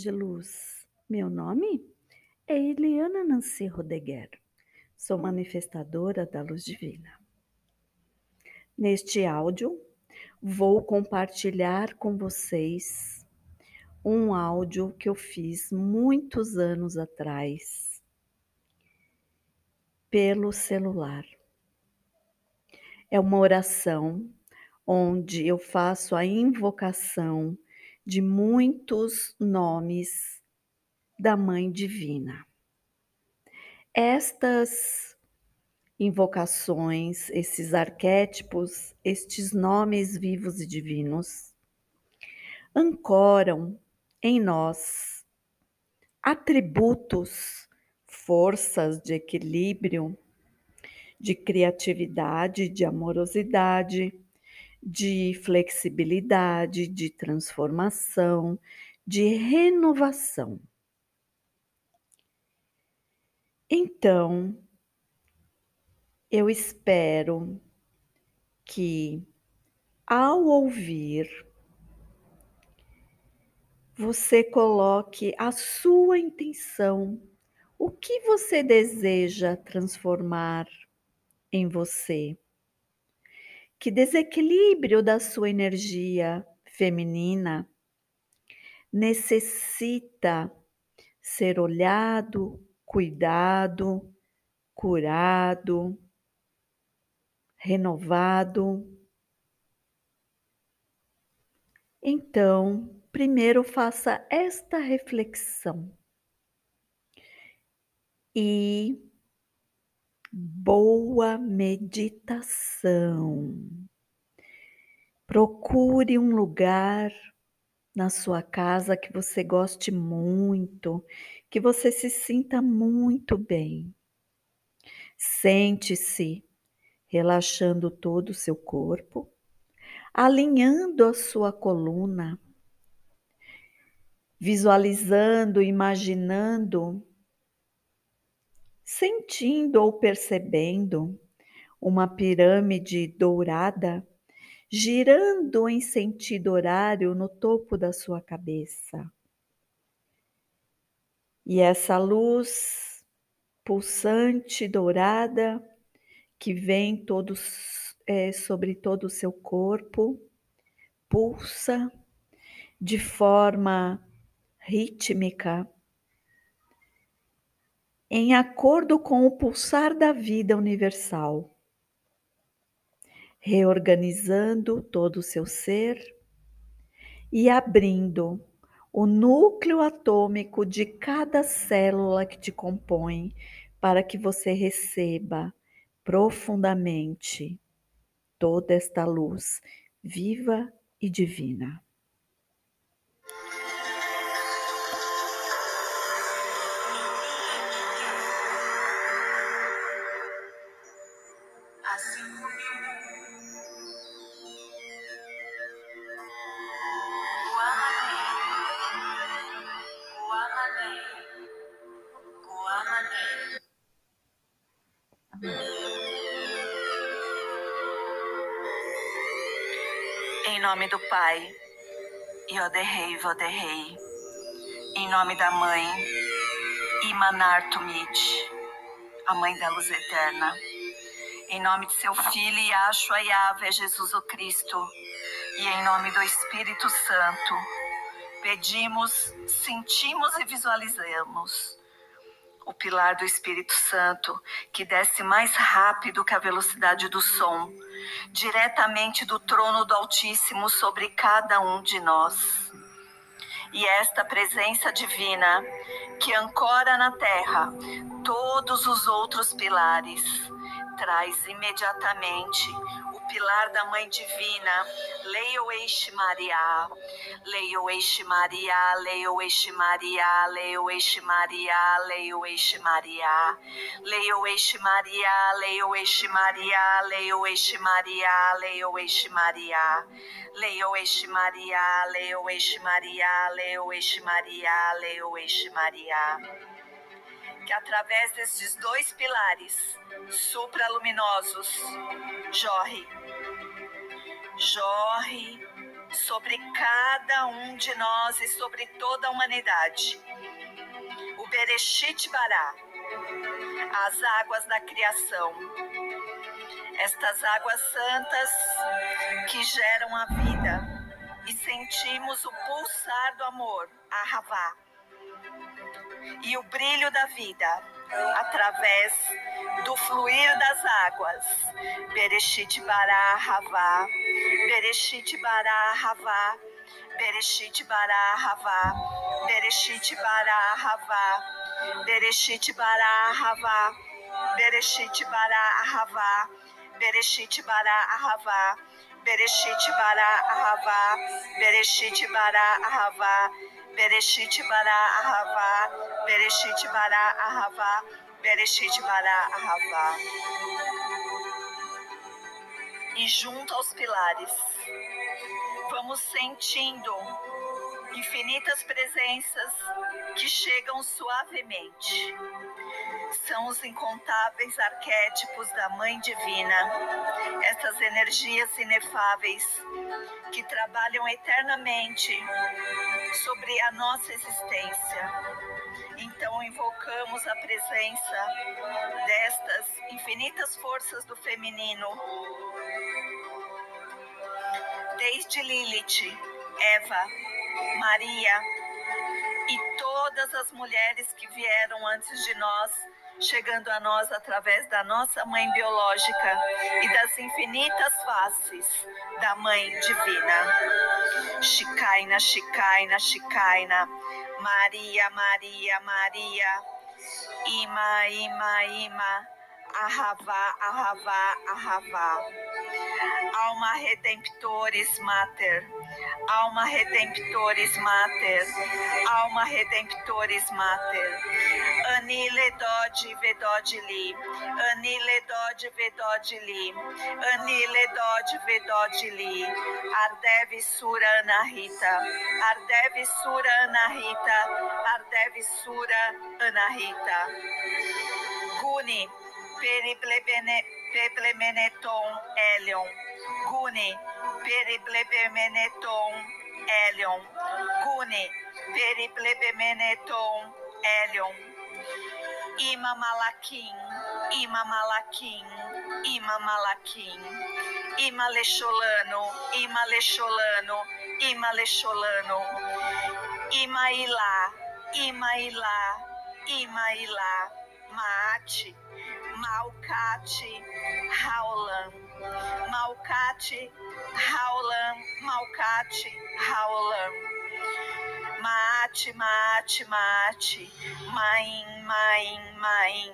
De luz. Meu nome é Eliana Nancy Rodeguer. Sou manifestadora da luz divina. Neste áudio, vou compartilhar com vocês um áudio que eu fiz muitos anos atrás pelo celular. É uma oração onde eu faço a invocação de muitos nomes da Mãe Divina. Estas invocações, esses arquétipos, estes nomes vivos e divinos, ancoram em nós atributos, forças de equilíbrio, de criatividade, de amorosidade, de flexibilidade, de transformação, de renovação. Então, eu espero que ao ouvir, você coloque a sua intenção, o que você deseja transformar em você que desequilíbrio da sua energia feminina necessita ser olhado, cuidado, curado, renovado. Então, primeiro faça esta reflexão e boa meditação. Procure um lugar na sua casa que você goste muito, que você se sinta muito bem. Sente-se relaxando todo o seu corpo, alinhando a sua coluna, visualizando, imaginando sentindo ou percebendo uma pirâmide dourada girando em sentido horário no topo da sua cabeça. E essa luz pulsante dourada que vem todos, é, sobre todo o seu corpo, pulsa de forma rítmica, em acordo com o pulsar da vida universal, reorganizando todo o seu ser e abrindo o núcleo atômico de cada célula que te compõe para que você receba profundamente toda esta luz viva e divina. Em nome do Pai, Yoderrei Voderrei. Em nome da Mãe, Imanar Tumit, a Mãe da Luz Eterna. Em nome de seu Filho, Yahshua Yahvé, Jesus o Cristo. E em nome do Espírito Santo, pedimos, sentimos e visualizamos o pilar do Espírito Santo, que desce mais rápido que a velocidade do som, diretamente do trono do Altíssimo sobre cada um de nós. E esta presença divina, que ancora na terra todos os outros pilares, traz imediatamente pilar da Mãe Divina. Leio Eixe Maria. leio Eixe Maria, leia Eixe Maria, leia Eixe Maria, leia Eixe Maria. Leia Eixe Maria, leia Eixe Maria, leia Eixe Maria, leia Eixe Maria. Leia Eixe Maria, leia Eixe Maria, leia Eixe Maria, leia Eixe Maria que através destes dois pilares supraluminosos jorre, jorre, sobre cada um de nós e sobre toda a humanidade. O Bereshit Bará, as águas da criação. Estas águas santas que geram a vida e sentimos o pulsar do amor, a Havá, e o brilho da vida através do fluir das águas. Bereshit Bará Havá, Bereshit Bará Havá, Bereshit Bará Havá, Bereshit Bará Havá, Bereshit Bará Havá, Bereshit Bará Havá, Bereshit Bará Havá, Bereshit Bará Havá, Bereshit Bará Havá, Bereshit Bara Ahava, Bereshit Bara Ahava, Bereshit Bara Ahava. E junto aos pilares, vamos sentindo infinitas presenças que chegam suavemente. São os incontáveis arquétipos da Mãe Divina, essas energias inefáveis que trabalham eternamente sobre a nossa existência. Então invocamos a presença destas infinitas forças do feminino, desde Lilith, Eva, Maria e todas as mulheres que vieram antes de nós chegando a nós através da nossa mãe biológica e das infinitas faces da mãe divina. Chicaina, Chicaina, Chicaina, Maria, Maria, Maria, Ima, Ima, Ima, Ahavá, Ahavá, Ahavá. Alma Redemptores Mater, Alma Redemptores Mater, Alma Redemptores Mater. Anile Dodi Vedodili, Anile Dodi Vedodili, Anile Dodi Vedodili. Ardev Surana Rita, Ardev Surana Rita, Ardev Sura Ana Rita. Guni Periplemeneton Elion, Guni, Periplemeneton Elion, Guni, Periplemeneton Elion. Ima Malakim, Ima Malakim, Ima Malakim, Ima Lecholano, Ima Lecholano, Ima Lecholano, Ima Ilá, Ima Ilá, Ima Ilá, Maate, Malcate, Raulan, Malcate, Raulan, Malcate, Raulan. Mate, mate, mate, maim, maim, maim,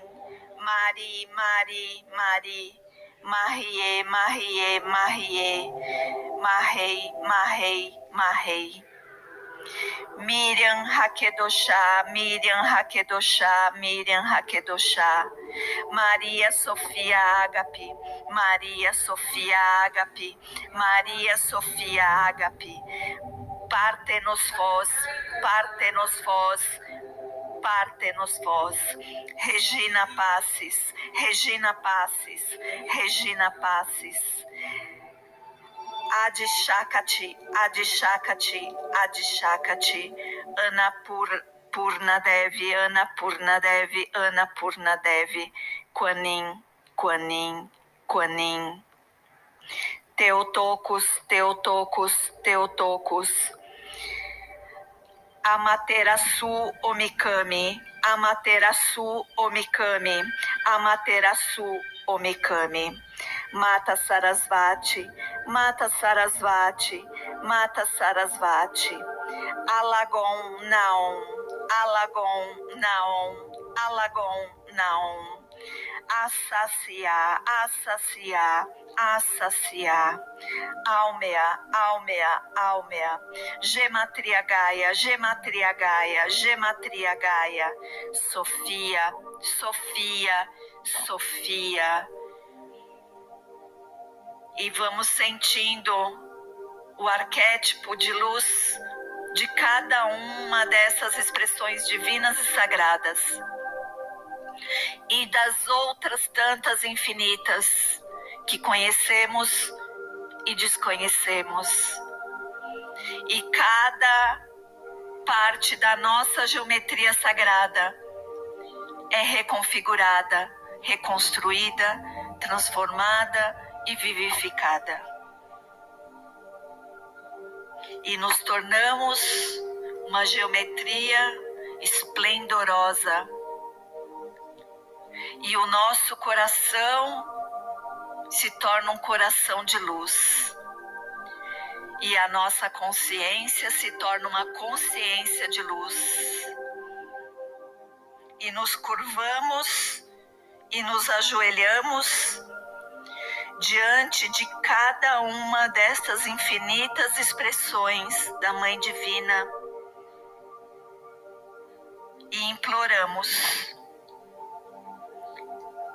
mari, mari, mari, marie, marie, marie, marrei, marrei, marrei. Miriam Hakedoshá, Miriam Hakedoshá, Miriam Hakedoshá, Maria Sofia Agape, Maria Sofia Agape, Maria Sofia Agape, parte-nos vós, parte-nos vós, parte-nos vós. Regina Passes, Regina Passes, Regina Passes. Adishakati, Adishakati, Adishakati, Ana Pur, Purna Devi, Ana Purna Devi, Ana Purna Devi, Quanin, Quanin, Quanin. Teotocos, Teotocos, Teotocos. Amaterasu Omikami, Amaterasu Omikami, Amaterasu Omikami. Mata Sarasvati, Mata Sarasvati, Mata Sarasvati. Alagon Naon, Alagon Naon, Alagon Naon. Assaciar, assaciar, assaciar. Almea, almea, almea. Gematria Gaia, gematria Gaia, gematria Gaia. Sofia, Sofia, Sofia e vamos sentindo o arquétipo de luz de cada uma dessas expressões divinas e sagradas e das outras tantas infinitas que conhecemos e desconhecemos. e cada parte da nossa geometria sagrada é reconfigurada, reconstruída, transformada e vivificada. E nos tornamos uma geometria esplendorosa. E o nosso coração se torna um coração de luz. E a nossa consciência se torna uma consciência de luz. E nos curvamos e nos ajoelhamos diante de cada uma destas infinitas expressões da Mãe Divina. E imploramos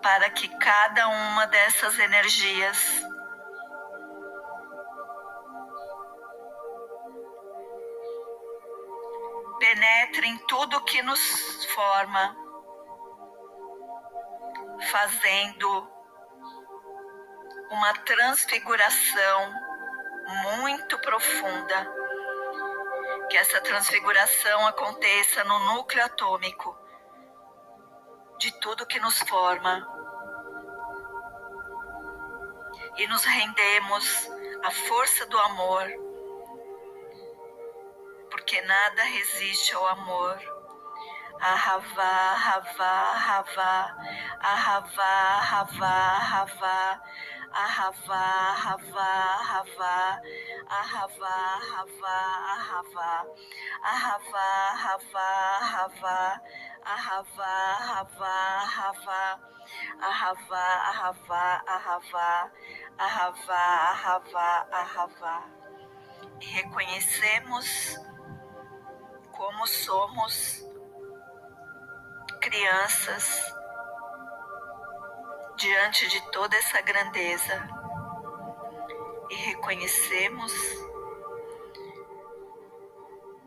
para que cada uma dessas energias penetre em tudo que nos forma, fazendo uma transfiguração muito profunda que essa transfiguração aconteça no núcleo atômico de tudo que nos forma. E nos rendemos à força do amor, porque nada resiste ao amor. Ahavá, Ahavá, Ahavá, Ahavá, Ahavá, Ahavá, Ahavá, Ahavá, Ahavá, Ahavá, Ahavá, Ahavá, Ahavá, Ahavá, Ahavá, Ahavá, Ahavá, Ahavá, Ahavá, Ahavá, Ahavá, Ahavá, Ahavá. E reconhecemos como somos crianças diante de toda essa grandeza e reconhecemos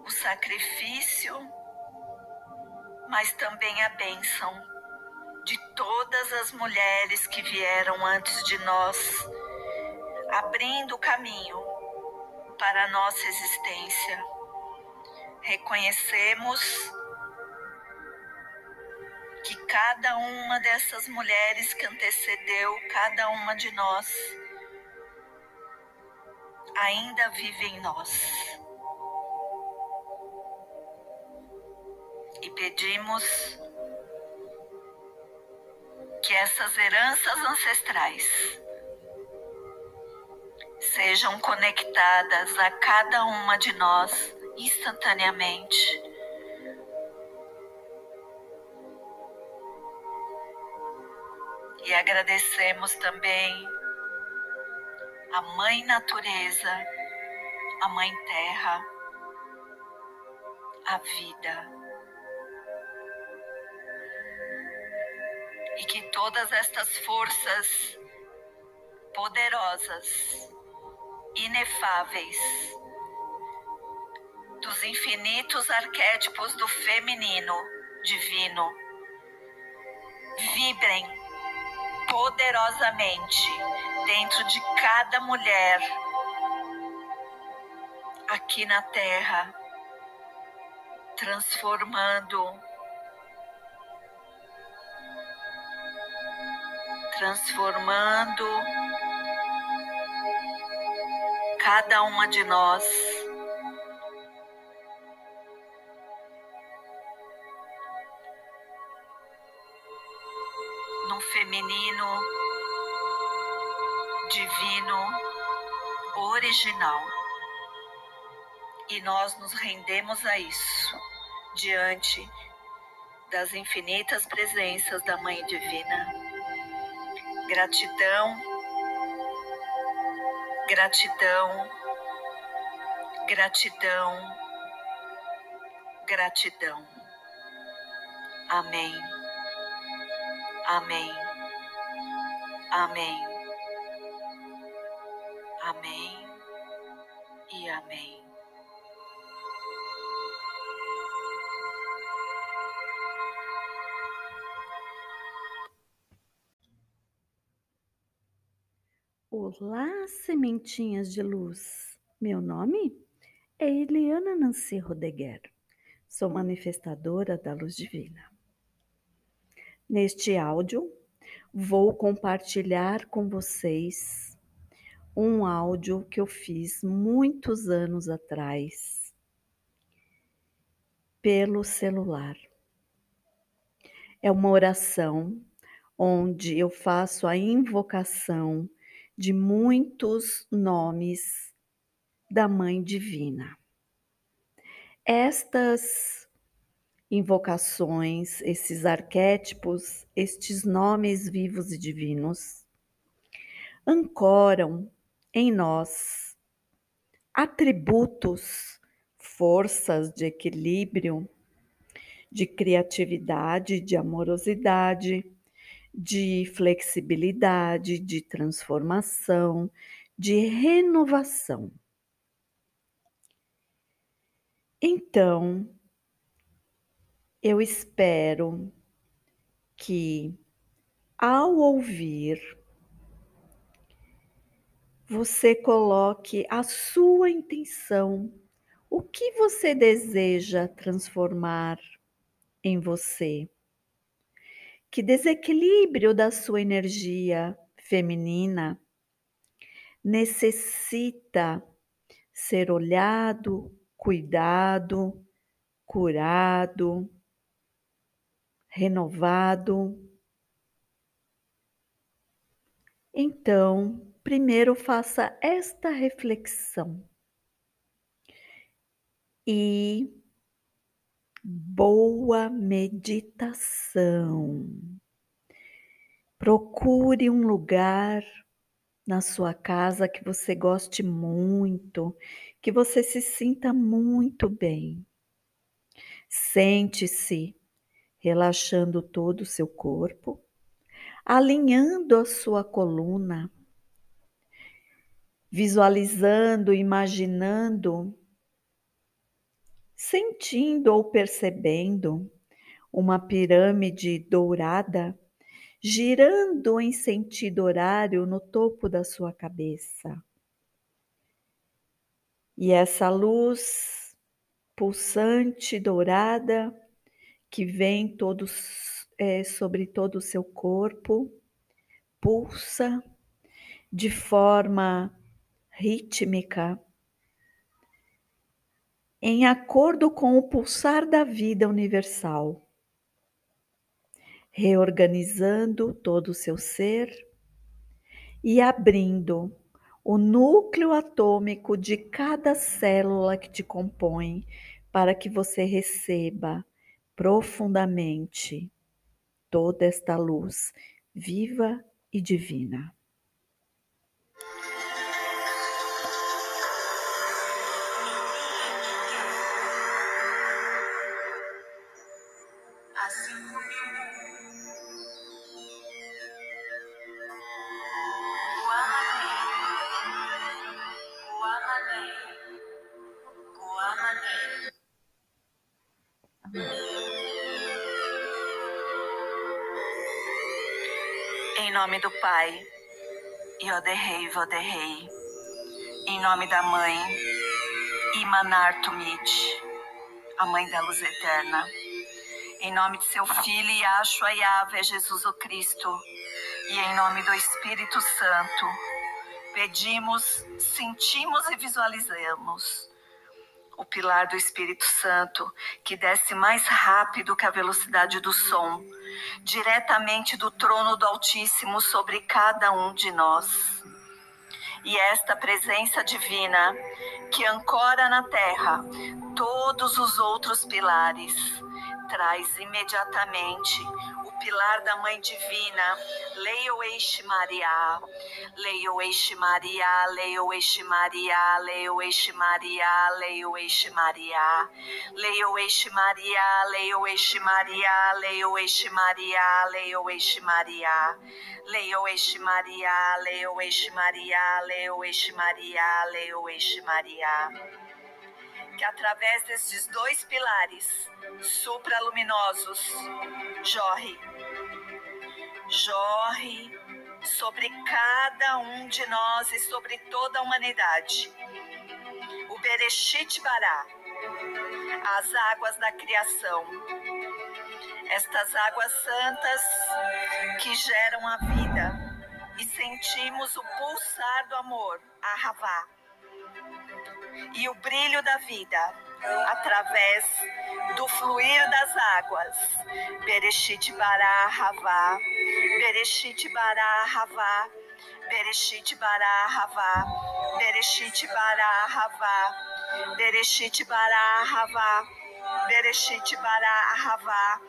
o sacrifício, mas também a bênção de todas as mulheres que vieram antes de nós, abrindo o caminho para a nossa existência. Reconhecemos que cada uma dessas mulheres que antecedeu cada uma de nós ainda vive em nós. E pedimos que essas heranças ancestrais sejam conectadas a cada uma de nós instantaneamente E agradecemos também a Mãe Natureza, a Mãe Terra, a vida. E que todas estas forças poderosas, inefáveis, dos infinitos arquétipos do feminino divino, vibrem poderosamente dentro de cada mulher aqui na Terra, transformando, transformando cada uma de nós feminino, divino, original. E nós nos rendemos a isso diante das infinitas presenças da Mãe Divina. Gratidão, gratidão, gratidão, gratidão. Amém. Amém. Amém. Amém e amém. Olá, sementinhas de luz. Meu nome é Eliana Nancy Rodeguer. Sou manifestadora da luz divina. Neste áudio, vou compartilhar com vocês um áudio que eu fiz muitos anos atrás pelo celular. É uma oração onde eu faço a invocação de muitos nomes da Mãe Divina. Estas invocações, esses arquétipos, estes nomes vivos e divinos, ancoram em nós atributos, forças de equilíbrio, de criatividade, de amorosidade, de flexibilidade, de transformação, de renovação. Então, eu espero que ao ouvir, você coloque a sua intenção, o que você deseja transformar em você. Que desequilíbrio da sua energia feminina necessita ser olhado, cuidado, curado, renovado. Então, primeiro faça esta reflexão e boa meditação. Procure um lugar na sua casa que você goste muito, que você se sinta muito bem. Sente-se relaxando todo o seu corpo, alinhando a sua coluna, visualizando, imaginando, sentindo ou percebendo uma pirâmide dourada girando em sentido horário no topo da sua cabeça. E essa luz pulsante dourada que vem todos, é, sobre todo o seu corpo, pulsa de forma rítmica, em acordo com o pulsar da vida universal reorganizando todo o seu ser e abrindo o núcleo atômico de cada célula que te compõe para que você receba profundamente toda esta luz viva e divina. Nome do Pai, Yoderrei Voderrei. Em nome da Mãe, Imanar Tumit, a Mãe da Luz Eterna. Em nome de seu Filho, Yahshua Yahvé, Jesus o Cristo. E em nome do Espírito Santo, pedimos, sentimos e visualizamos o pilar do Espírito Santo, que desce mais rápido que a velocidade do som, diretamente do trono do Altíssimo sobre cada um de nós. E esta presença divina, que ancora na terra todos os outros pilares, traz imediatamente pilar da Mãe Divina. Leia o Eixe Maria. leio o Eixe Maria, leio o Eixe Maria, leio o Eixe Maria, leio o Eixe Maria. leio o Eixe Maria, leio o Eixe Maria, leio o Eixe Maria, leio o Eixe Maria. leio o Eixe Maria, leio o Eixe Maria, leio o Eixe Maria, leio o Eixe Maria que através destes dois pilares supraluminosos jorre, jorre sobre cada um de nós e sobre toda a humanidade. O Bereshit Bará, as águas da criação. Estas águas santas que geram a vida e sentimos o pulsar do amor, a Havá, e o brilho da vida através do fluir das águas. Bereshit Bará Havá, Bereshit Bará Havá, Bereshit Bará Havá, Bereshit Bará Havá, Bereshit Bará Havá, Bereshit Bará Havá,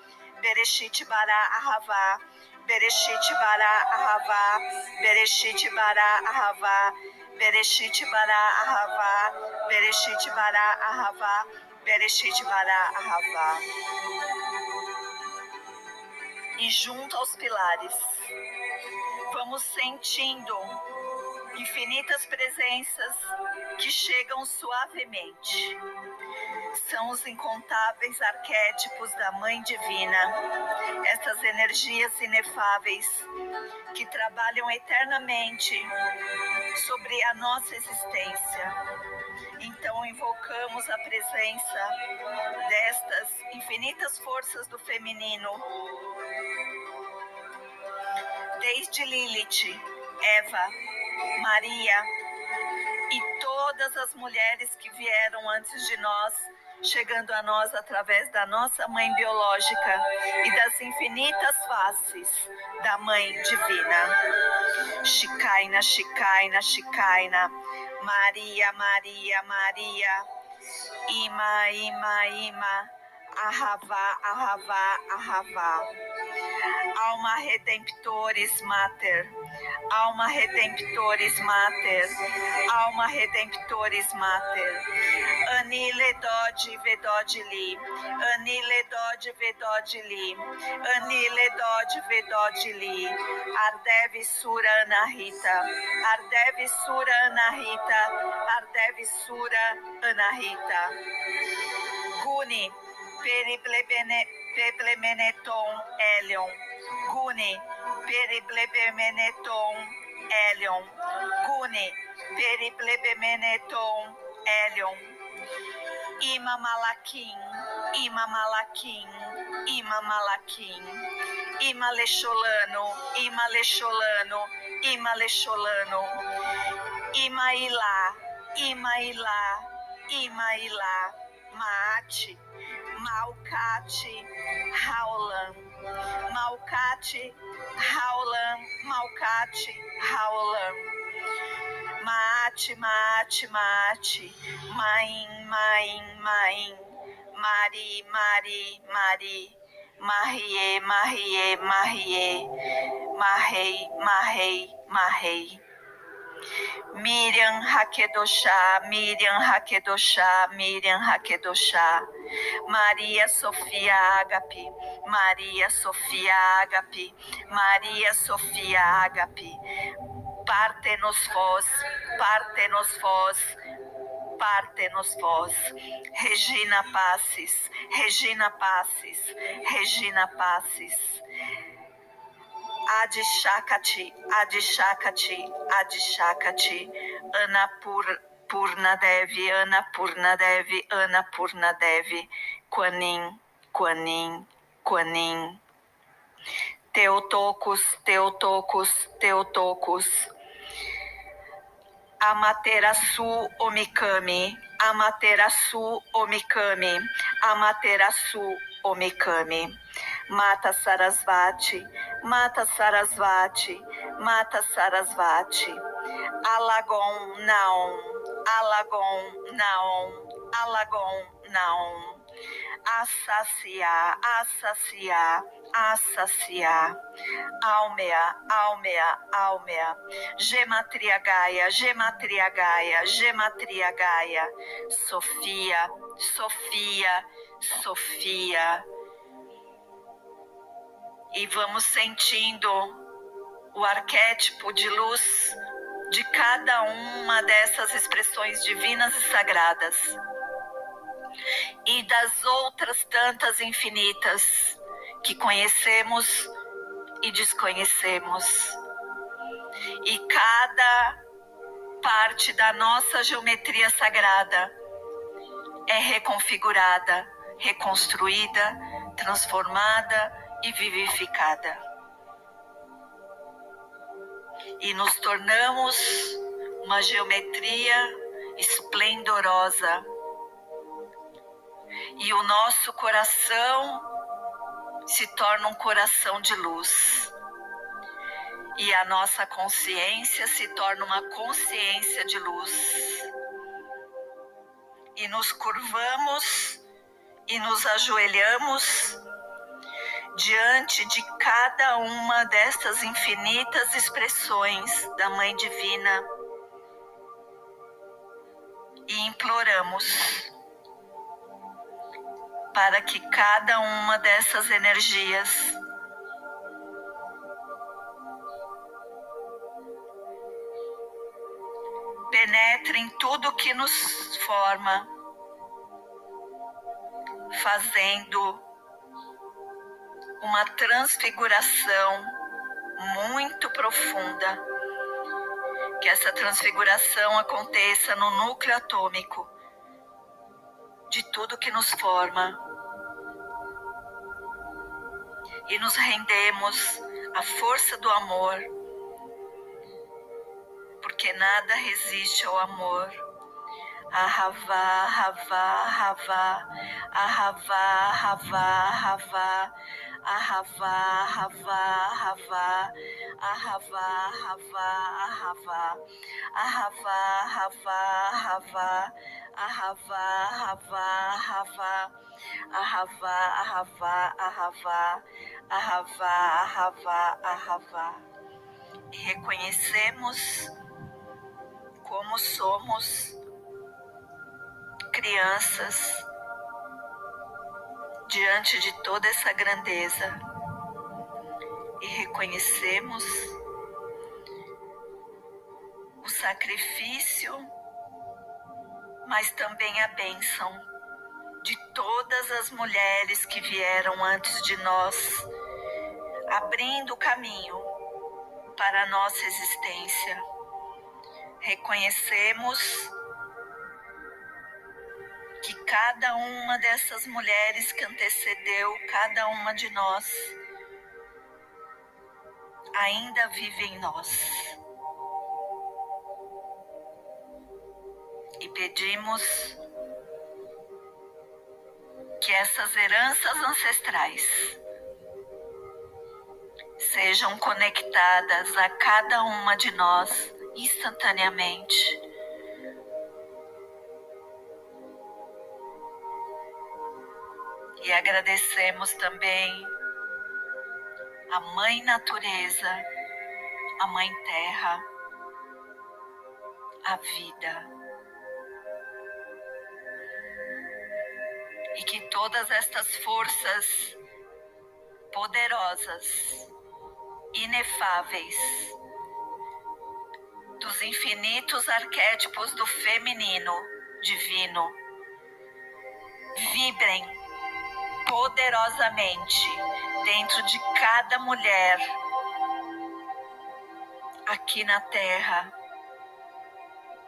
Bereshit Bará Havá, Bereshit Bará Havá, Bereshit Bará Havá, Bereshit Bará Havá, Bereshit Bará Havá, Bereshit Bará Havá. E junto aos pilares, vamos sentindo infinitas presenças que chegam suavemente. São os incontáveis arquétipos da Mãe Divina, essas energias inefáveis que trabalham eternamente sobre a nossa existência. Então invocamos a presença destas infinitas forças do feminino desde Lilith, Eva, Maria e todas as mulheres que vieram antes de nós, chegando a nós através da nossa mãe biológica e das infinitas faces da mãe divina. Chicaina, Chicaina, Chicaina, Maria, Maria, Maria, Ima, Ima, Ima, Ahavá, Ahavá, Ahavá. Alma Redemptores Mater, Alma Redemptoris Mater, Alma Redemptoris Mater, Anile Dodi Vedodi Li, Anile Dodi Vedodi Li, Anile Dodi Vedodi Li, Sura Ana Rita, Ardev Surana Rita, Ardev Sura Ana Rita, Guni Periplebeneton Elion, Guni, Periplemeneton Elion, Guni, Periplemeneton Elion, Ima Malakim, Ima Malakim, Ima Malakim, Ima Lecholano, Ima Lecholano, Ima Lecholano, Ima Ilá, Ima Ilá, Ima Ilá, Maate, Malcate, Raulan, Malcate, Raulan, Malcate, Raulan. Mate, mate, mate, maim, maim, maim, mari, mari, mari, marie, marie, marie, marrei, marrei, marrei. Miriam Hakedoshá, Miriam Hakedoshá, Miriam Hakedoshá, Maria Sofia Agape, Maria Sofia Agape, Maria Sofia Agape, parte-nos vós, parte-nos vós, parte-nos vós, Regina Passes, Regina Passes, Regina Passes. Adishakati, Adishakati, Adishakati, Anapur, Purnadevi, Anapurnadevi, Anapurnadevi, Quanin, Quanin, Quanin. Teotocos, Teotocos, Teotocos. Amaterasu Omikami, Amaterasu Omikami, Amaterasu Omikami. Mata Sarasvati, Mata Sarasvati, Mata Sarasvati. Alagon Naon, Alagon Naon, Alagon Naon. Assaciar, assaciar, assaciar. Almea, Almea, Almea. Gematria Gaia, Gematria Gaia, Gematria Gaia. Sofia, Sofia, Sofia e vamos sentindo o arquétipo de luz de cada uma dessas expressões divinas e sagradas e das outras tantas infinitas que conhecemos e desconhecemos. E cada parte da nossa geometria sagrada é reconfigurada, reconstruída, transformada e vivificada. E nos tornamos uma geometria esplendorosa. E o nosso coração se torna um coração de luz. E a nossa consciência se torna uma consciência de luz. E nos curvamos e nos ajoelhamos diante de cada uma destas infinitas expressões da Mãe Divina. E imploramos para que cada uma dessas energias penetre em tudo que nos forma, fazendo uma transfiguração muito profunda. Que essa transfiguração aconteça no núcleo atômico de tudo que nos forma. E nos rendemos à força do amor, porque nada resiste ao amor. Ahavá, Ahavá, Ahavá, Ahavá, Ahavá, Ahavá, Ahavá, Ahavá, Ahavá, Ahavá, Ahavá, Ahavá, Ahavá, Ahavá, Ahavá, Ahavá, Ahavá, Ahavá, Ahavá, Ahavá, Ahavá. E reconhecemos como somos crianças diante de toda essa grandeza e reconhecemos o sacrifício, mas também a bênção de todas as mulheres que vieram antes de nós, abrindo o caminho para a nossa existência. Reconhecemos que cada uma dessas mulheres que antecedeu cada uma de nós ainda vive em nós. E pedimos que essas heranças ancestrais sejam conectadas a cada uma de nós instantaneamente E agradecemos também a Mãe Natureza, a Mãe Terra, a vida. E que todas estas forças poderosas, inefáveis, dos infinitos arquétipos do feminino divino, vibrem poderosamente dentro de cada mulher aqui na Terra,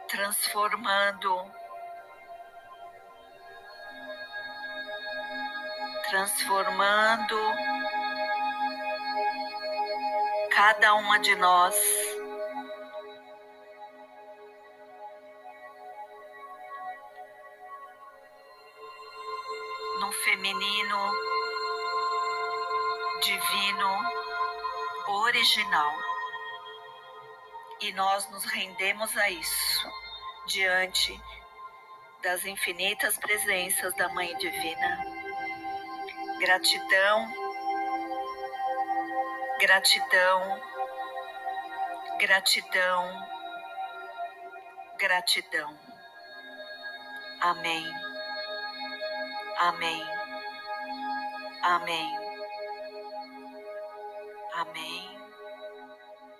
transformando, transformando cada uma de nós feminino, divino, original. E nós nos rendemos a isso diante das infinitas presenças da Mãe Divina. Gratidão, gratidão, gratidão, gratidão. Amém. Amém. Amém. Amém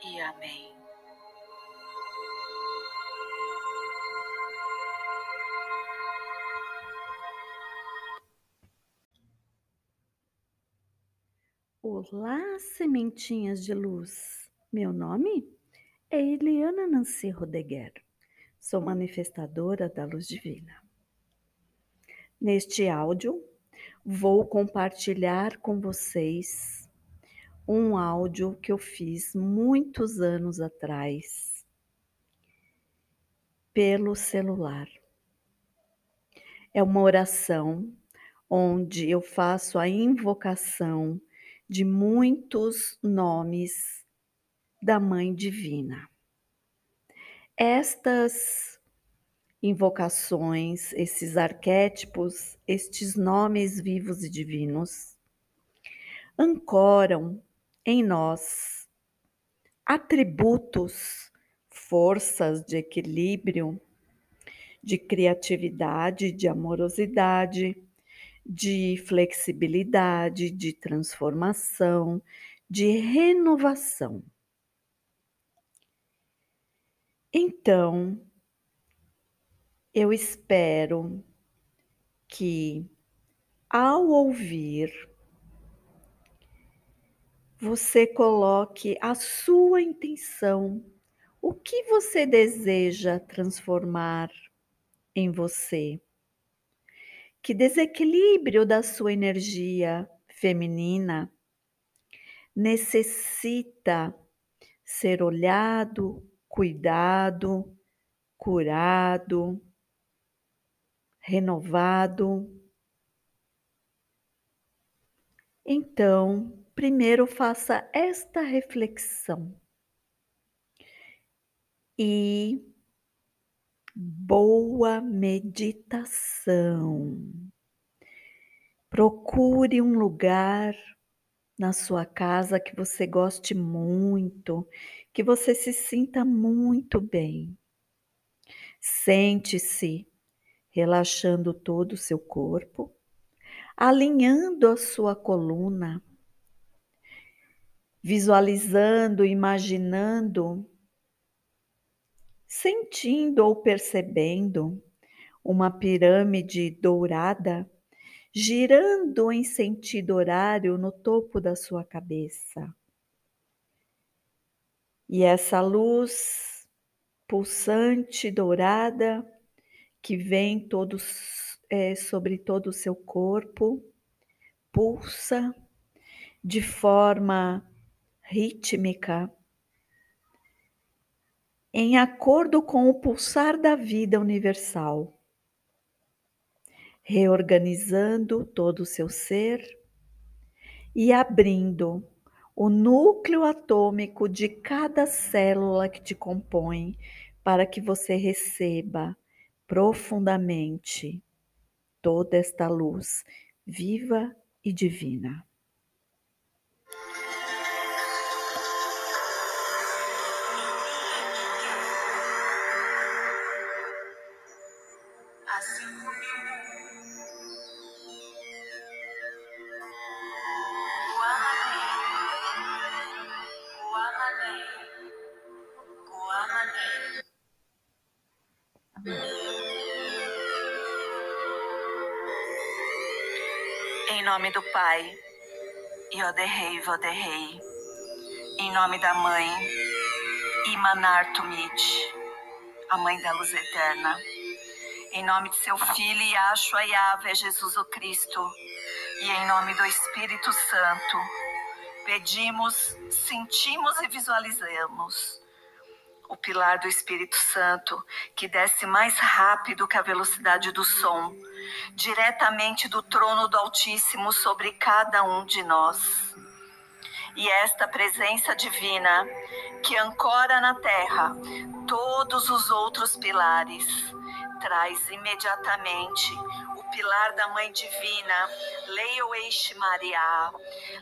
e amém. Olá, sementinhas de luz. Meu nome é Eliana Nancy Rodeguer. Sou manifestadora da luz divina. Neste áudio, vou compartilhar com vocês um áudio que eu fiz muitos anos atrás pelo celular. É uma oração onde eu faço a invocação de muitos nomes da Mãe Divina. Estas invocações, esses arquétipos, estes nomes vivos e divinos, ancoram em nós atributos, forças de equilíbrio, de criatividade, de amorosidade, de flexibilidade, de transformação, de renovação. Então, eu espero que ao ouvir, você coloque a sua intenção, o que você deseja transformar em você. Que desequilíbrio da sua energia feminina necessita ser olhado, cuidado, curado, renovado. Então, primeiro faça esta reflexão e boa meditação. Procure um lugar na sua casa que você goste muito, que você se sinta muito bem. Sente-se relaxando todo o seu corpo, alinhando a sua coluna, visualizando, imaginando sentindo ou percebendo uma pirâmide dourada girando em sentido horário no topo da sua cabeça. E essa luz pulsante dourada que vem todos, é, sobre todo o seu corpo, pulsa de forma rítmica em acordo com o pulsar da vida universal, reorganizando todo o seu ser e abrindo o núcleo atômico de cada célula que te compõe para que você receba profundamente toda esta luz viva e divina. Nome do Pai, Yoderrei Voderrei. Em nome da Mãe, Imanar Tumit, a Mãe da Luz Eterna. Em nome de seu Filho, Yahshua Yahvé, Jesus o Cristo. E em nome do Espírito Santo, pedimos, sentimos e visualizamos o pilar do Espírito Santo, que desce mais rápido que a velocidade do som, diretamente do trono do Altíssimo sobre cada um de nós. E esta presença divina, que ancora na terra todos os outros pilares, traz imediatamente pilar da Mãe Divina, leia o Eixe Maria,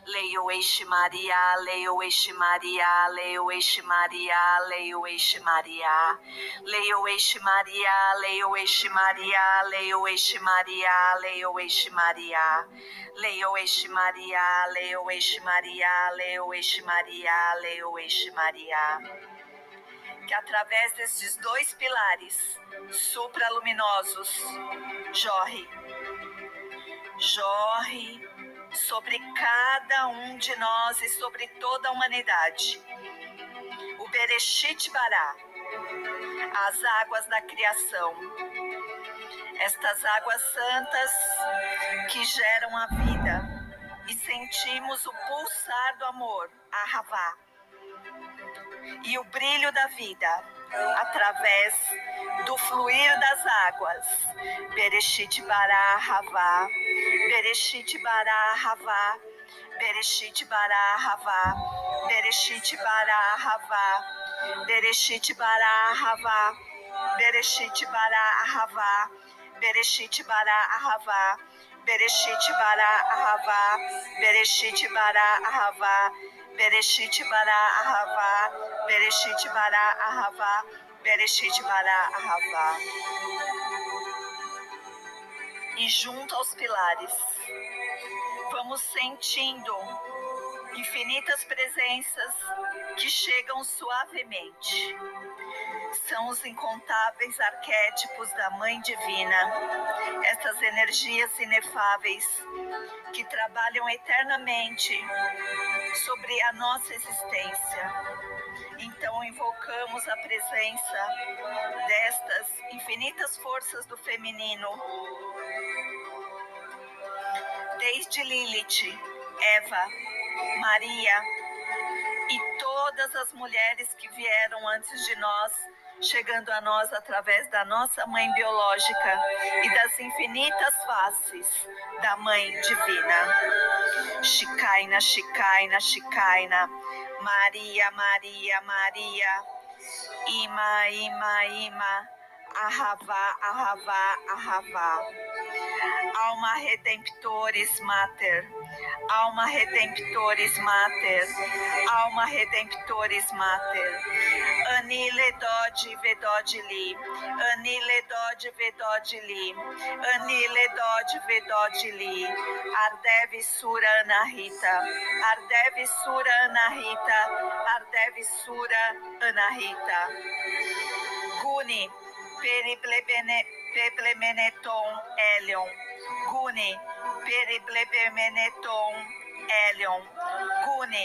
leia o Eixe Maria, leia o Eixe Maria, leia o Eixe Maria, leia o Eixe Maria, leia o Eixe Maria, leia o Eixe Maria, leia o Eixe Maria, leia o Eixe Maria, leia o Eixe Maria, leia o Eixe Maria, leia o Eixe Maria, o Eixe Maria que através destes dois pilares supraluminosos jorre jorre sobre cada um de nós e sobre toda a humanidade. O Bereshit Bará, as águas da criação. estas águas santas que geram a vida e sentimos o pulsar do amor, a Ravá, e o brilho da vida através do fluir das águas. Bereshit bara Ravá, Bereshit bara Ravá, Bereshit bara Ravá, Bereshit bara Ravá, Bereshit bara Ravá, Bereshit bara Ravá. Bereshit bara ahava, Bereshit bara ahava, Bereshit bara ahava, Bereshit bara ahava, Bereshit bara ahava, Bereshit bara ahava. E junto aos pilares, vamos sentindo infinitas presenças que chegam suavemente são os incontáveis arquétipos da Mãe Divina, essas energias inefáveis que trabalham eternamente sobre a nossa existência. Então invocamos a presença destas infinitas forças do feminino, desde Lilith, Eva, Maria e todas as mulheres que vieram antes de nós chegando a nós através da nossa mãe biológica e das infinitas faces da mãe divina. Chicaina, Chicaina, Chicaina, Maria, Maria, Maria, Ima, Ima, Ima, Ahavá, Ahavá, Ahavá. Alma Redemptores Mater Alma Redemptores Mater, Alma Redemptores Mater, Anile Dodge Vedode Li, Anile Dodge Vedode Li, Anile Dodge Vedode Li, Sura Anahita, Ardev Sura Anahita, Ardev Sura Anahita, Guni, Periplemeneton Elion, Guni, periplebemeneton elion, gune,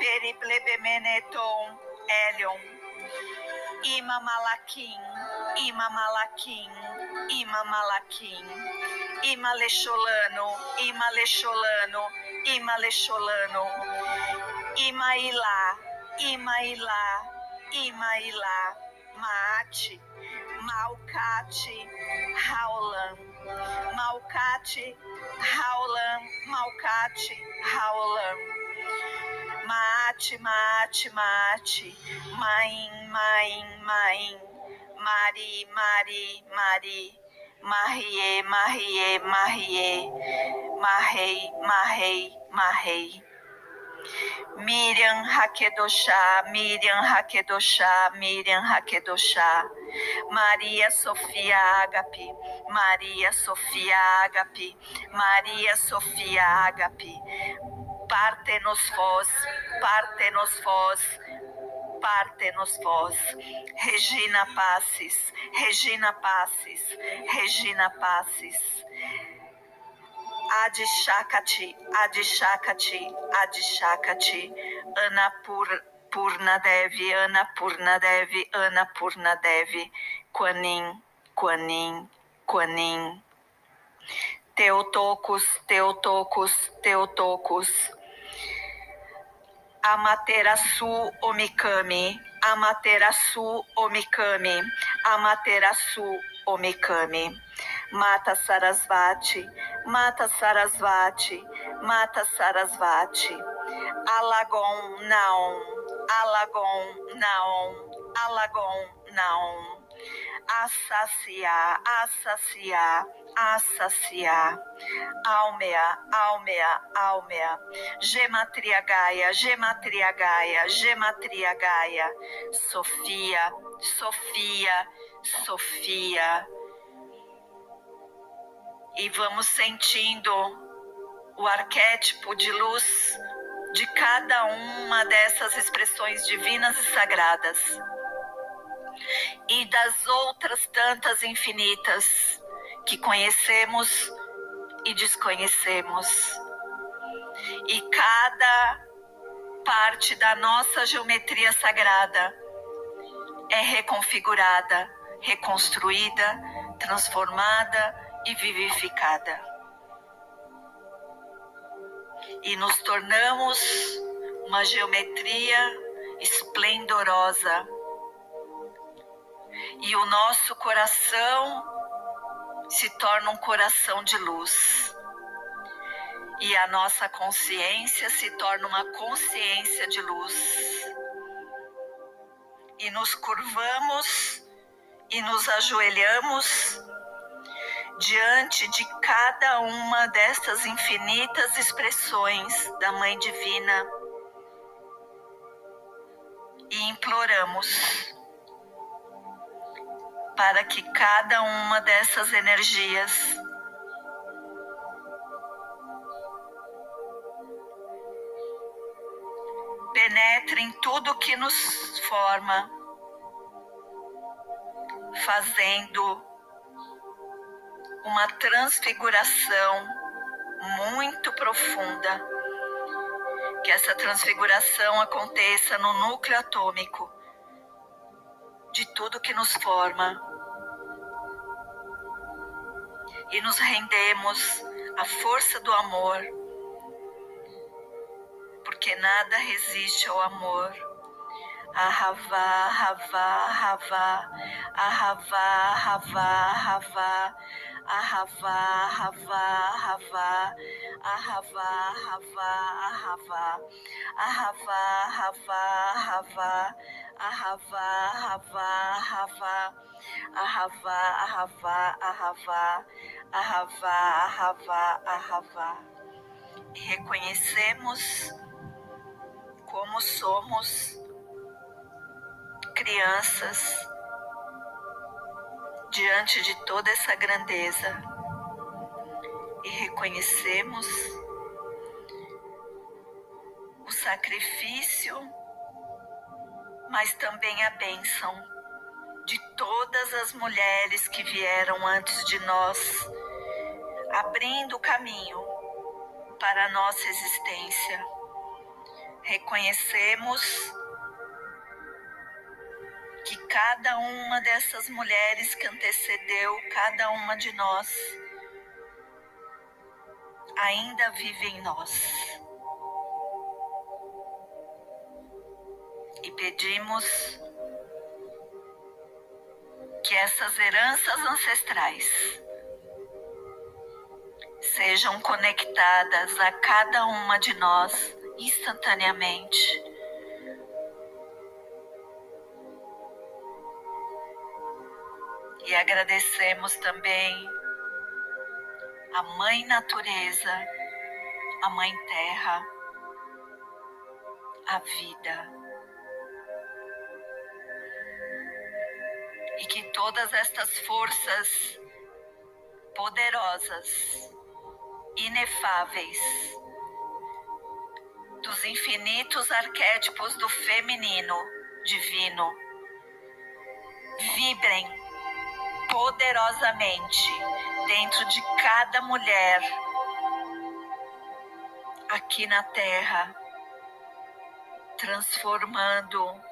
periplebemeneton elion, ima malakim, ima malakim, ima malakim, ima lecholano, ima lecholano, ima lecholano, ima ilá, ima ilá, ima ilá, maate, malcate, raulan, malcate, Raulan, Malcate, Raulan. Mate, mate, mate. Maim, maim, maim. Mari, Mari, Mari. Marie, Marie, Marie. Marrei, marrei, marrei. Miriam Hakedoshá, Miriam Hakedoshá, Miriam Hakedoshá. Maria Sofia Agape, Maria Sofia Agape, Maria Sofia Agape. Parte-nos vós, parte-nos vós, parte-nos vós. Regina Passes, Regina Passes, Regina Passes. Adishakati, Adishakati, Adishakati, Anapur, Purna Devi, Ana Purna Devi, Ana Purna Devi, Quanin, Quanin, Quanin. Teotocos, Teotocos, Teotocos. Amaterasu Omikami, Amaterasu Omikami, Amaterasu Omikami. Mata Sarasvati, Mata Sarasvati, Mata Sarasvati. Alagon Naon, Alagon Naon, Alagon Naon. Assaciar, assaciar, assaciar. Almea, Almea, Almea. Gematria Gaia, Gematria Gaia, Gematria Gaia. Sofia, Sofia, Sofia e vamos sentindo o arquétipo de luz de cada uma dessas expressões divinas e sagradas e das outras tantas infinitas que conhecemos e desconhecemos. E cada parte da nossa geometria sagrada é reconfigurada, reconstruída transformada e vivificada. E nos tornamos uma geometria esplendorosa. E o nosso coração se torna um coração de luz. E a nossa consciência se torna uma consciência de luz. E nos curvamos e nos ajoelhamos diante de cada uma dessas infinitas expressões da Mãe Divina. E imploramos para que cada uma dessas energias penetre em tudo que nos forma, fazendo uma transfiguração muito profunda. Que essa transfiguração aconteça no núcleo atômico de tudo que nos forma. E nos rendemos à força do amor, porque nada resiste ao amor. Ahavá, Ahavá, Ahavá, Ahavá, Ahavá, Ahavá, Ahavá, Ahavá, Ahavá, Ahavá, Ahavá, Ahavá, Ahavá, Ahavá, Ahavá, Ahavá, Ahavá, Ahavá, Ahavá, Ahavá, Ahavá, Ahavá, Ahavá. E reconhecemos como somos crianças diante de toda essa grandeza e reconhecemos o sacrifício, mas também a bênção de todas as mulheres que vieram antes de nós, abrindo o caminho para a nossa existência. Reconhecemos que cada uma dessas mulheres que antecedeu cada uma de nós ainda vive em nós. E pedimos que essas heranças ancestrais sejam conectadas a cada uma de nós instantaneamente E agradecemos também a Mãe Natureza, a Mãe Terra, a vida. E que todas estas forças poderosas, inefáveis, dos infinitos arquétipos do feminino divino, vibrem poderosamente dentro de cada mulher aqui na Terra, transformando,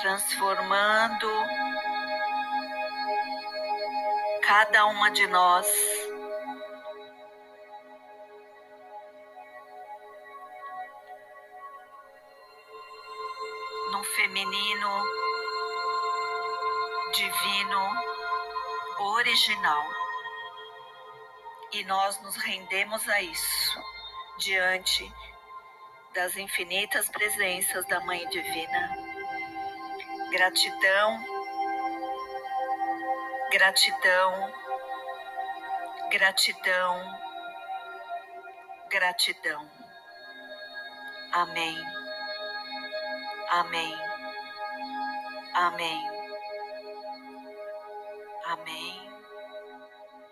transformando cada uma de nós feminino, divino, original. E nós nos rendemos a isso diante das infinitas presenças da Mãe Divina. Gratidão, gratidão, gratidão, gratidão. Amém. Amém. Amém. Amém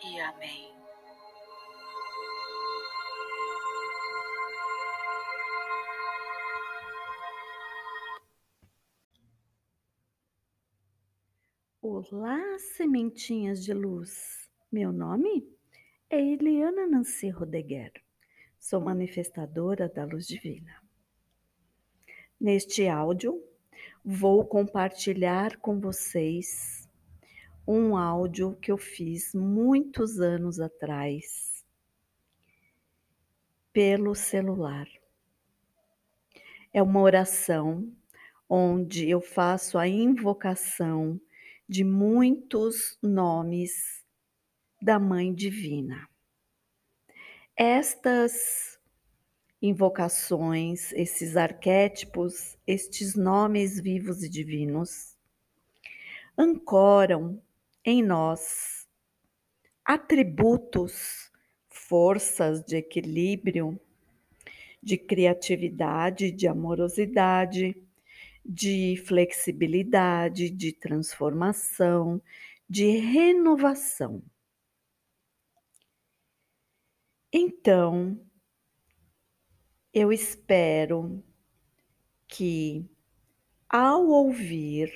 e amém. Olá, sementinhas de luz. Meu nome é Eliana Nancy Rodeguer. Sou manifestadora da luz divina. Neste áudio, vou compartilhar com vocês um áudio que eu fiz muitos anos atrás pelo celular. É uma oração onde eu faço a invocação de muitos nomes da Mãe Divina. Estas invocações, esses arquétipos, estes nomes vivos e divinos, ancoram em nós atributos, forças de equilíbrio, de criatividade, de amorosidade, de flexibilidade, de transformação, de renovação. Então, eu espero que ao ouvir,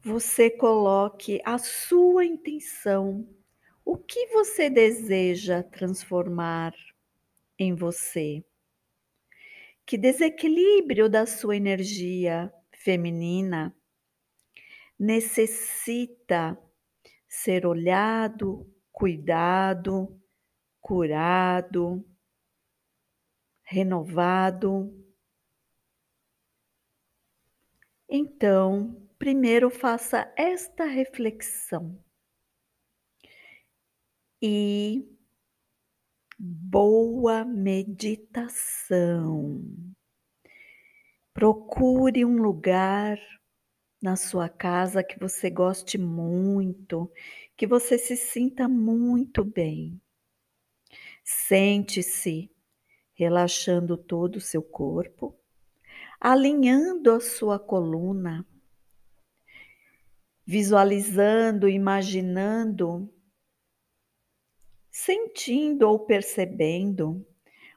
você coloque a sua intenção, o que você deseja transformar em você. Que desequilíbrio da sua energia feminina necessita ser olhado, cuidado, curado, renovado. Então, primeiro faça esta reflexão e boa meditação. Procure um lugar na sua casa que você goste muito, que você se sinta muito bem. Sente-se relaxando todo o seu corpo, alinhando a sua coluna, visualizando, imaginando, sentindo ou percebendo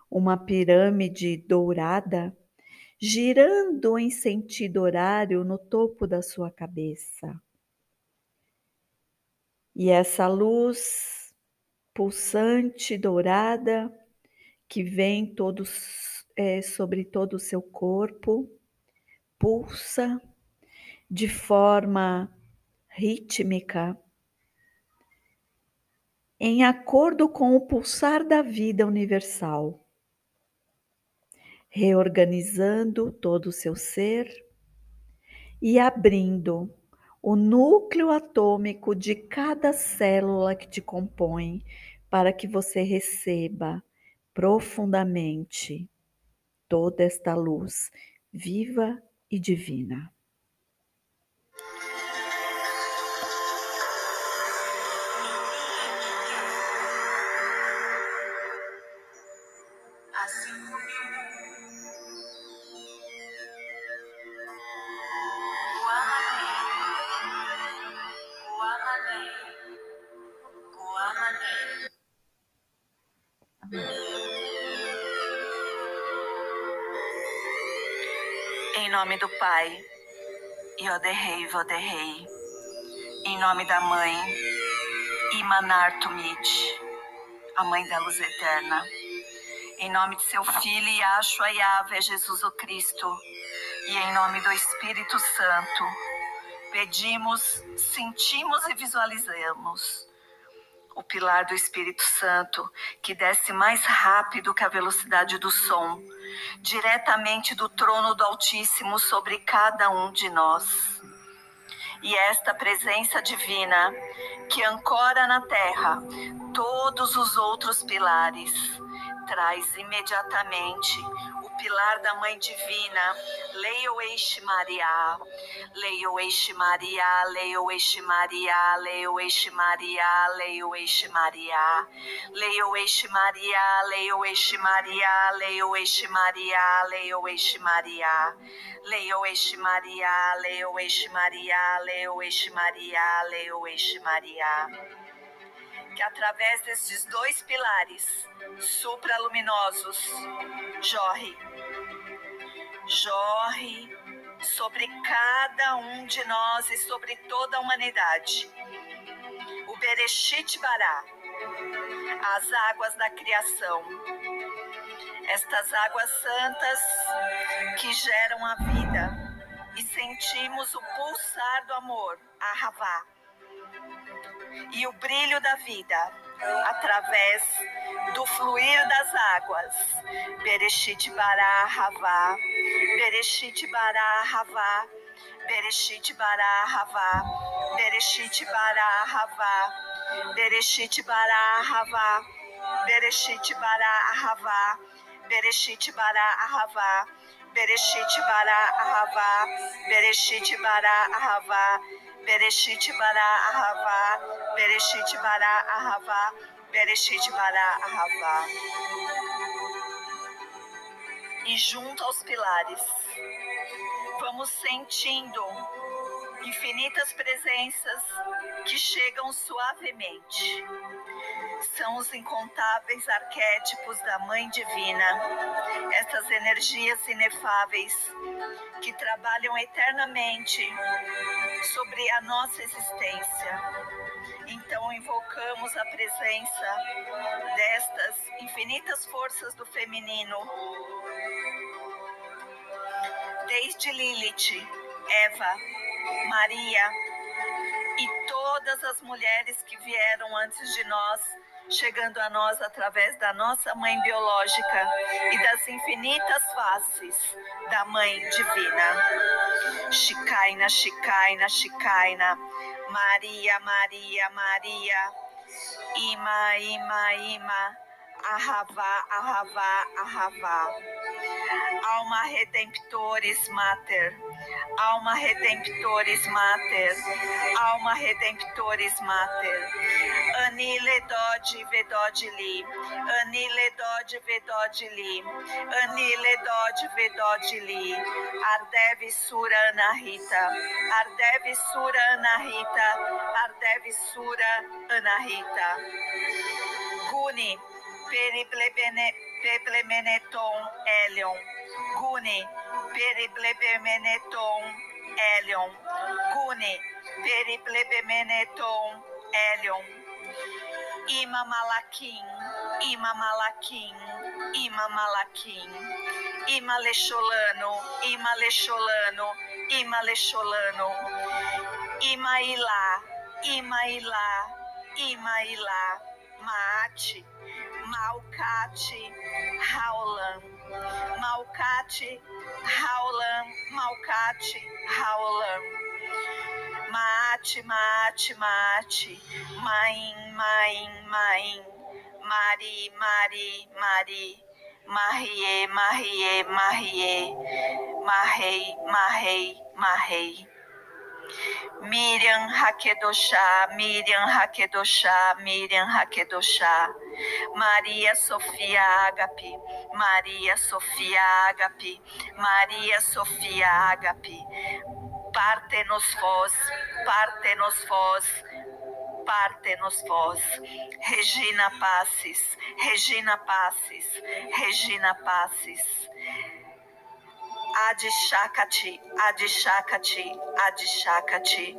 uma pirâmide dourada girando em sentido horário no topo da sua cabeça. E essa luz pulsante dourada que vem todos, é, sobre todo o seu corpo, pulsa de forma rítmica, em acordo com o pulsar da vida universal, reorganizando todo o seu ser e abrindo o núcleo atômico de cada célula que te compõe para que você receba profundamente toda esta luz viva e divina. Em nome do Pai, Yoderrei Voderrei. Em nome da Mãe, Imanartumit, a Mãe da Luz Eterna. Em nome de seu Filho, Yahshua Yahvé, Jesus o Cristo. E em nome do Espírito Santo, pedimos, sentimos e visualizamos o pilar do Espírito Santo, que desce mais rápido que a velocidade do som, diretamente do trono do Altíssimo sobre cada um de nós. E esta presença divina, que ancora na terra todos os outros pilares, traz imediatamente pilar da Mãe Divina, leia o Eixe Maria, leia o Eixe Maria, leia o Eixe Maria, leia o Eixe Maria, leia o Eixe Maria, leia o Eixe Maria, leia o Eixe Maria, leia o Eixe Maria, leia o Eixe Maria, leia o Eixe Maria, leia o Eixe Maria, leia o Eixe Maria, leia o Eixe Maria que através destes dois pilares supraluminosos jorre jorre sobre cada um de nós e sobre toda a humanidade. O Bereshit Bará, as águas da criação. estas águas santas que geram a vida e sentimos o pulsar do amor, a Ravá, e o brilho da vida através do fluir das águas. Bereshit bara Ravá, Bereshit bara Ravá, Bereshit bara Ravá, Bereshit bara Ravá, Bereshit bara Ravá, Bereshit bara Ravá, Bereshit bara Ravá, Bereshit bara Ahavá, Bereshit bara Ahavá, Bereshit bara Ahavá, Bereshit bara Ahavá, Bereshit bara Ahavá. E junto aos pilares, vamos sentindo infinitas presenças que chegam suavemente são os incontáveis arquétipos da Mãe Divina, essas energias inefáveis que trabalham eternamente sobre a nossa existência. Então invocamos a presença destas infinitas forças do feminino, desde Lilith, Eva, Maria e todas as mulheres que vieram antes de nós chegando a nós através da nossa mãe biológica e das infinitas faces da mãe divina. Chicaina, Chicaina, Chicaina, Maria, Maria, Maria, Ima, Ima, Ima, Ahavá, Ahavá, Ahavá. Alma Redemptores Mater. Alma Redemptores Mater, Alma Redemptores Mater, Anile Dodge Vedode Li, Anile Dodge Vedode Li, Anile Dodge Vedode Li, Ardev Sura Anahita, Ardev Sura Anahita, Ardev Sura Anahita, Guni, Periplemeneton Elion, Guni, periplebemeneton elion, gune, periplebemeneton elion, ima malakim, ima malakim, ima malakim, ima lecholano, ima lecholano, ima lecholano, ima ilá, ima ilá, ima ilá, maate, malcate, raulan, malcate, Raulan, Malcate, Raulan. Mate, mate, mate. Maim, maim, maim. Mari, Mari, Mari. Marie, Marie, Marie. Marrei, marrei, marrei. Miriam Hakedoshá, Miriam Hakedoshá, Miriam Hakedoshá. Maria Sofia Agape, Maria Sofia Agape, Maria Sofia Agape. Parte-nos vós, parte-nos vós, parte-nos vós. Regina Passes, Regina Passes, Regina Passes. Adishakati, Adishakati, Adishakati,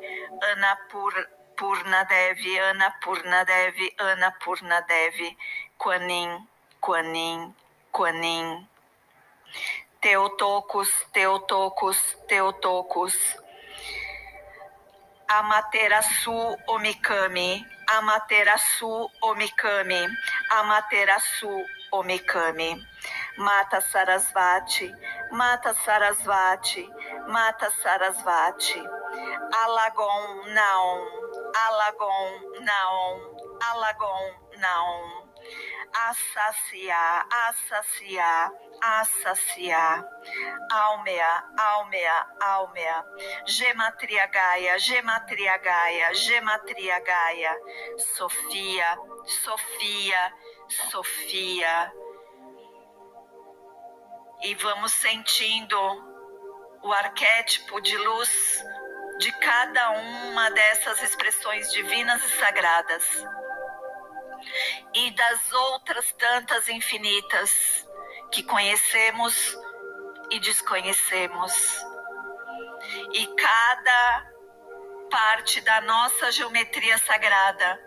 Ana Pur, Purna Devi, Ana Purna Devi, Ana Purna Devi, Quanin, Quanin, Quanin. Teotocos, Teotocos, Teotocos. Amaterasu Omikami, Amaterasu Omikami, Amaterasu Omikami. Mata Sarasvati, Mata Sarasvati, Mata Sarasvati, Alagon Naon, Alagon Naon, Alagon Naon, assaciar, assaciar, assaciar, Almea, Almea, Almea, Gematria Gaia, Gematria Gaia, Gematria Gaia, Sofia, Sofia, Sofia, e vamos sentindo o arquétipo de luz de cada uma dessas expressões divinas e sagradas e das outras tantas infinitas que conhecemos e desconhecemos. E cada parte da nossa geometria sagrada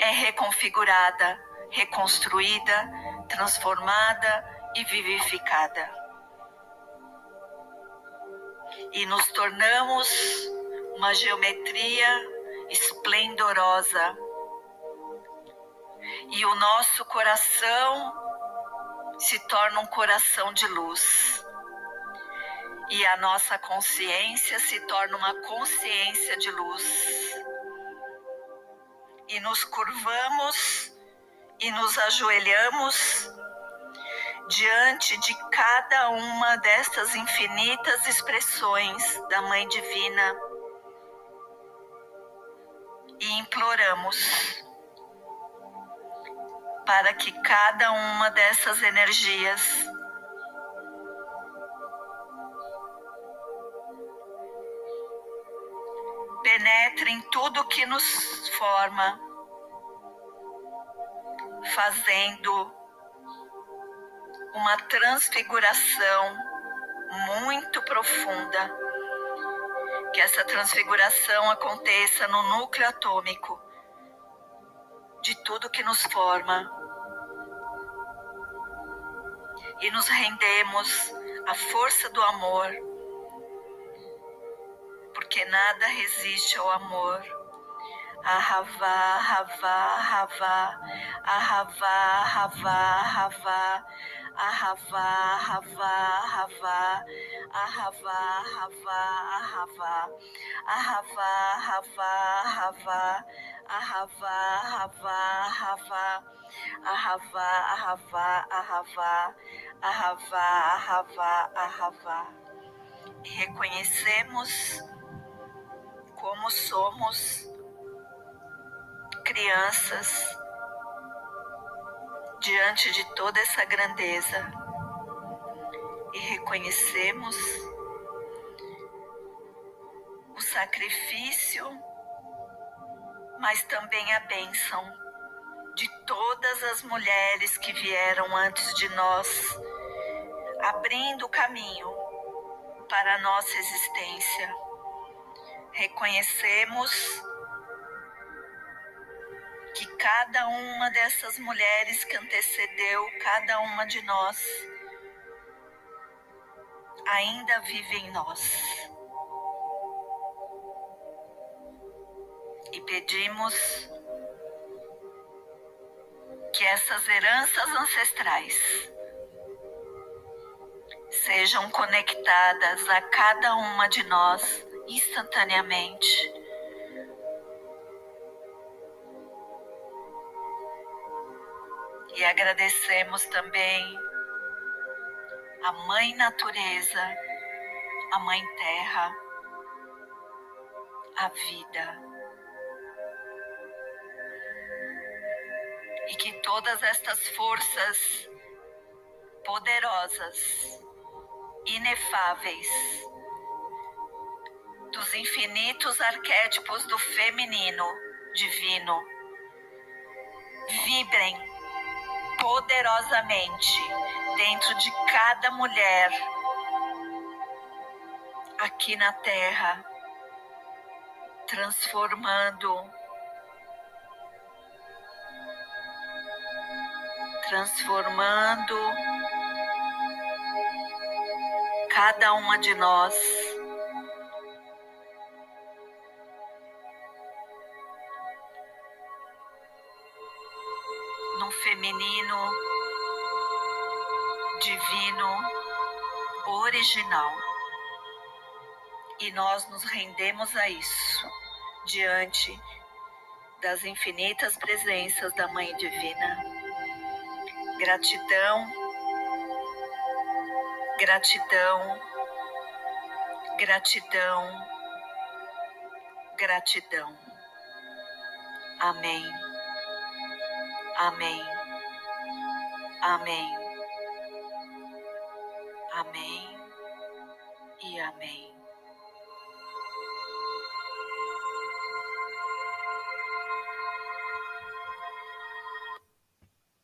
é reconfigurada, reconstruída, transformada e vivificada. E nos tornamos uma geometria esplendorosa. E o nosso coração se torna um coração de luz. E a nossa consciência se torna uma consciência de luz. E nos curvamos e nos ajoelhamos diante de cada uma destas infinitas expressões da Mãe Divina. E imploramos para que cada uma dessas energias penetre em tudo que nos forma, fazendo uma transfiguração muito profunda. Que essa transfiguração aconteça no núcleo atômico de tudo que nos forma. E nos rendemos à força do amor, porque nada resiste ao amor. Ahavá, Ahavá, Ahavá, Ahavá, Ahavá, Ahavá, Ahavá, Ahavá, Ahavá, Ahavá, Ahavá, Ahavá, Ahavá, Ahavá, Ahavá, Ahavá, Ahavá, Ahavá, Ahavá, Ahavá, Ahavá. E reconhecemos como somos crianças diante de toda essa grandeza e reconhecemos o sacrifício, mas também a bênção de todas as mulheres que vieram antes de nós, abrindo o caminho para a nossa existência. Reconhecemos que cada uma dessas mulheres que antecedeu cada uma de nós ainda vive em nós. E pedimos que essas heranças ancestrais sejam conectadas a cada uma de nós instantaneamente E agradecemos também a Mãe Natureza, a Mãe Terra, a vida. E que todas estas forças poderosas, inefáveis, dos infinitos arquétipos do feminino divino, vibrem poderosamente dentro de cada mulher aqui na Terra, transformando, transformando cada uma de nós feminino divino original. E nós nos rendemos a isso diante das infinitas presenças da Mãe Divina. Gratidão, gratidão, gratidão, gratidão. Amém. Amém. Amém. Amém e amém.